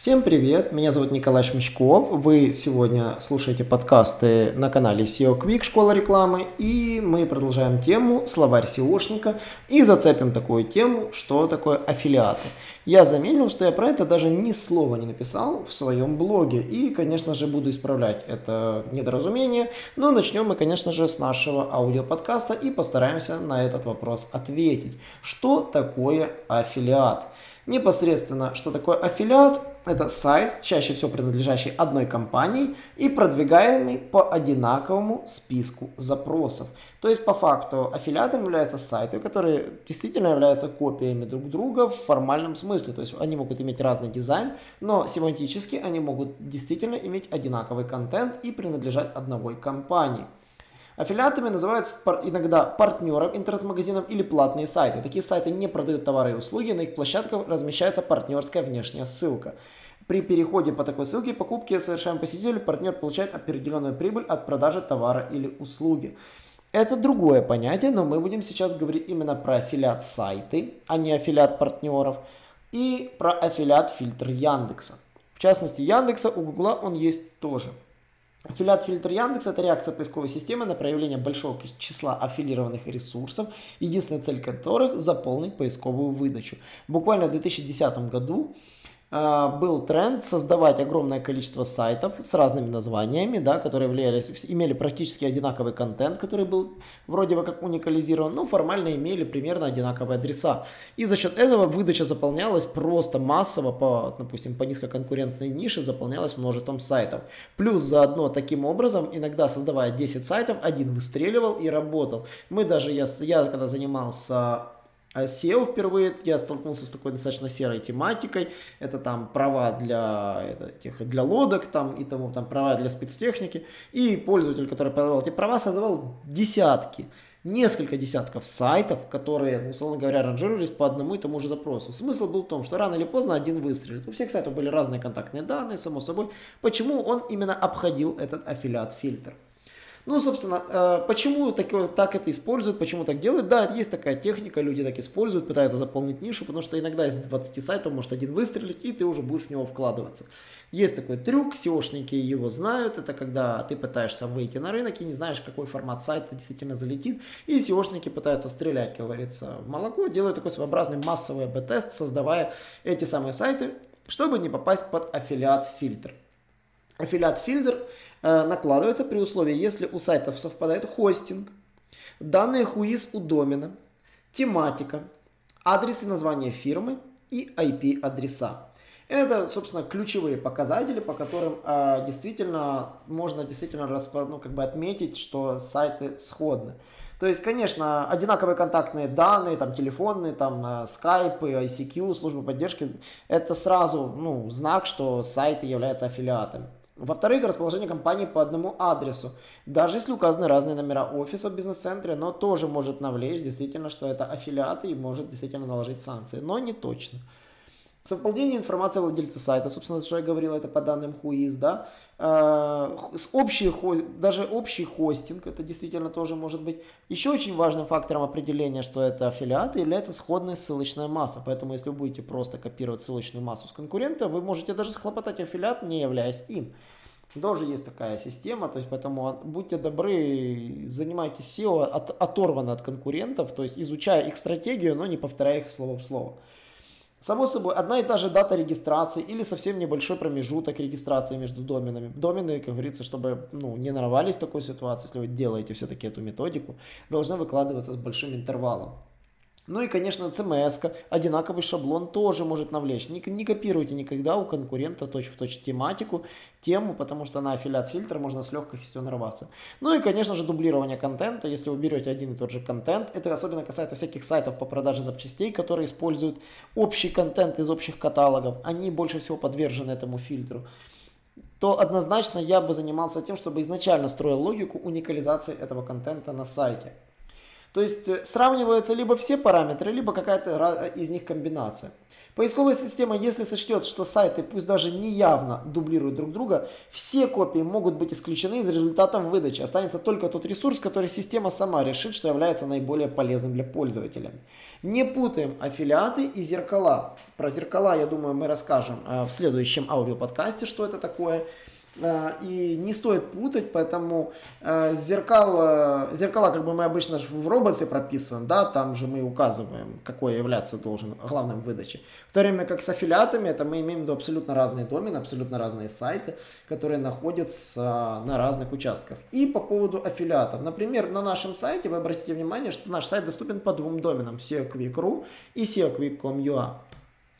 Всем привет, меня зовут Николай Шмичков. Вы сегодня слушаете подкасты на канале SEO Quick Школа рекламы. И мы продолжаем тему словарь SEOшника и зацепим такую тему, что такое аффилиаты. Я заметил, что я про это даже ни слова не написал в своем блоге. И, конечно же, буду исправлять это недоразумение. Но начнем мы, конечно же, с нашего аудиоподкаста и постараемся на этот вопрос ответить. Что такое аффилиат? Непосредственно, что такое аффилиат? Это сайт, чаще всего принадлежащий одной компании и продвигаемый по одинаковому списку запросов. То есть, по факту, аффилиатом являются сайты, которые действительно являются копиями друг друга в формальном смысле. То есть, они могут иметь разный дизайн, но семантически они могут действительно иметь одинаковый контент и принадлежать одной компании. Аффилиатами называются иногда партнером интернет-магазином или платные сайты. Такие сайты не продают товары и услуги, на их площадках размещается партнерская внешняя ссылка. При переходе по такой ссылке и покупке совершаемой посетителю партнер получает определенную прибыль от продажи товара или услуги. Это другое понятие, но мы будем сейчас говорить именно про аффилиат сайты, а не аффилиат партнеров, и про аффилиат фильтр Яндекса. В частности, Яндекса у Гугла он есть тоже. Аффилиат фильтр Яндекс – это реакция поисковой системы на проявление большого числа аффилированных ресурсов, единственная цель которых – заполнить поисковую выдачу. Буквально в 2010 году был тренд создавать огромное количество сайтов с разными названиями, да, которые влияли, имели практически одинаковый контент, который был вроде бы как уникализирован, но формально имели примерно одинаковые адреса. И за счет этого выдача заполнялась просто массово, по, допустим, по низкоконкурентной нише заполнялась множеством сайтов. Плюс заодно таким образом, иногда создавая 10 сайтов, один выстреливал и работал. Мы даже, я, я когда занимался а SEO впервые я столкнулся с такой достаточно серой тематикой. Это там права для, это, этих, для лодок там, и тому там права для спецтехники. И пользователь, который продавал эти права, создавал десятки, несколько десятков сайтов, которые, ну, условно говоря, ранжировались по одному и тому же запросу. Смысл был в том, что рано или поздно один выстрелит. У всех сайтов были разные контактные данные, само собой. Почему он именно обходил этот аффилиат-фильтр? Ну, собственно, э, почему так, так это используют, почему так делают? Да, есть такая техника, люди так используют, пытаются заполнить нишу, потому что иногда из 20 сайтов может один выстрелить, и ты уже будешь в него вкладываться. Есть такой трюк, SEOшники его знают, это когда ты пытаешься выйти на рынок и не знаешь, какой формат сайта действительно залетит, и SEOшники пытаются стрелять, как говорится, в молоко, делают такой своеобразный массовый б-тест, создавая эти самые сайты, чтобы не попасть под аффилиат-фильтр. Аффилиат-фильтр э, накладывается при условии, если у сайтов совпадает хостинг, данные хуиз у домена, тематика, адрес и название фирмы и IP-адреса. Это, собственно, ключевые показатели, по которым э, действительно можно действительно распо, ну, как бы отметить, что сайты сходны. То есть, конечно, одинаковые контактные данные, там, телефонные, там, Skype, ICQ, службы поддержки, это сразу, ну, знак, что сайты являются аффилиатами. Во-вторых, расположение компании по одному адресу. Даже если указаны разные номера офиса в бизнес-центре, но тоже может навлечь действительно, что это аффилиаты и может действительно наложить санкции. Но не точно. Совпадение информации о владельце сайта, собственно, что я говорил, это по данным Whois, да, э, с общий, даже общий хостинг, это действительно тоже может быть. Еще очень важным фактором определения, что это аффилиаты, является сходная ссылочная масса, поэтому если вы будете просто копировать ссылочную массу с конкурента, вы можете даже схлопотать аффилиат, не являясь им. Тоже есть такая система, то есть поэтому будьте добры, занимайтесь SEO от, оторванно от конкурентов, то есть изучая их стратегию, но не повторяя их слово в слово. Само собой, одна и та же дата регистрации или совсем небольшой промежуток регистрации между доменами. Домены, как говорится, чтобы ну, не нарвались в такой ситуации, если вы делаете все-таки эту методику, должны выкладываться с большим интервалом. Ну и, конечно, CMS, одинаковый шаблон тоже может навлечь. Не, не копируйте никогда у конкурента точь-в-точь точь тематику, тему, потому что на аффилиат фильтр можно с легкостью нарваться. Ну и, конечно же, дублирование контента. Если вы берете один и тот же контент, это особенно касается всяких сайтов по продаже запчастей, которые используют общий контент из общих каталогов. Они больше всего подвержены этому фильтру то однозначно я бы занимался тем, чтобы изначально строил логику уникализации этого контента на сайте. То есть э, сравниваются либо все параметры, либо какая-то из них комбинация. Поисковая система, если сочтет, что сайты, пусть даже неявно дублируют друг друга, все копии могут быть исключены из результатов выдачи. Останется только тот ресурс, который система сама решит, что является наиболее полезным для пользователя. Не путаем аффилиаты и зеркала. Про зеркала, я думаю, мы расскажем э, в следующем аудиоподкасте, что это такое. Э, и не стоит путать, поэтому э, зеркало, зеркала, как бы мы обычно в роботе прописываем, да, там же мы указываем, какой являться должен главным выдачи. В то время как с аффилиатами, это мы имеем в абсолютно разные домены, абсолютно разные сайты, которые находятся на разных участках. И по поводу аффилиатов. Например, на нашем сайте вы обратите внимание, что наш сайт доступен по двум доменам SEO Quick.ru и SEO Quick.com.ua.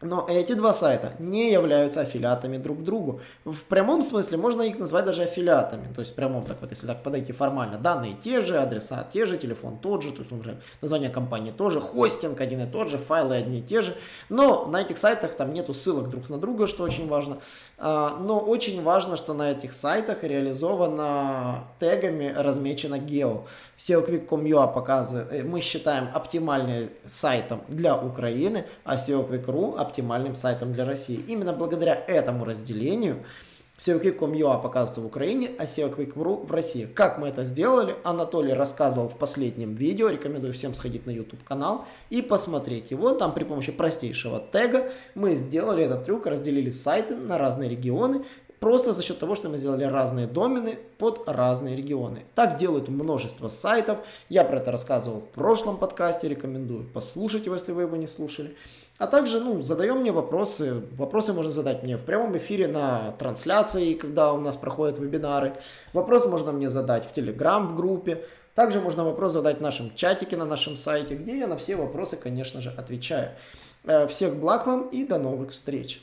Но эти два сайта не являются аффилиатами друг к другу. В прямом смысле можно их назвать даже аффилиатами. То есть в прямом, так вот, если так подойти формально, данные те же, адреса те же, телефон тот же, то есть, например, название компании тоже, хостинг один и тот же, файлы одни и те же. Но на этих сайтах там нету ссылок друг на друга, что очень важно. А, но очень важно, что на этих сайтах реализовано тегами размечено гео. SEOquick.com.ua показывает, э, мы считаем оптимальным сайтом для Украины, а SEOquick.ru оптимальным сайтом для России. Именно благодаря этому разделению SEOquick.com.ua показывается в Украине, а SEOquick.ru в России. Как мы это сделали, Анатолий рассказывал в последнем видео. Рекомендую всем сходить на YouTube канал и посмотреть его. Там при помощи простейшего тега мы сделали этот трюк, разделили сайты на разные регионы Просто за счет того, что мы сделали разные домены под разные регионы. Так делают множество сайтов. Я про это рассказывал в прошлом подкасте. Рекомендую послушать его, если вы его не слушали. А также, ну, задаем мне вопросы. Вопросы можно задать мне в прямом эфире на трансляции, когда у нас проходят вебинары. Вопрос можно мне задать в Телеграм в группе. Также можно вопрос задать в нашем чатике на нашем сайте, где я на все вопросы, конечно же, отвечаю. Э, всех благ вам и до новых встреч!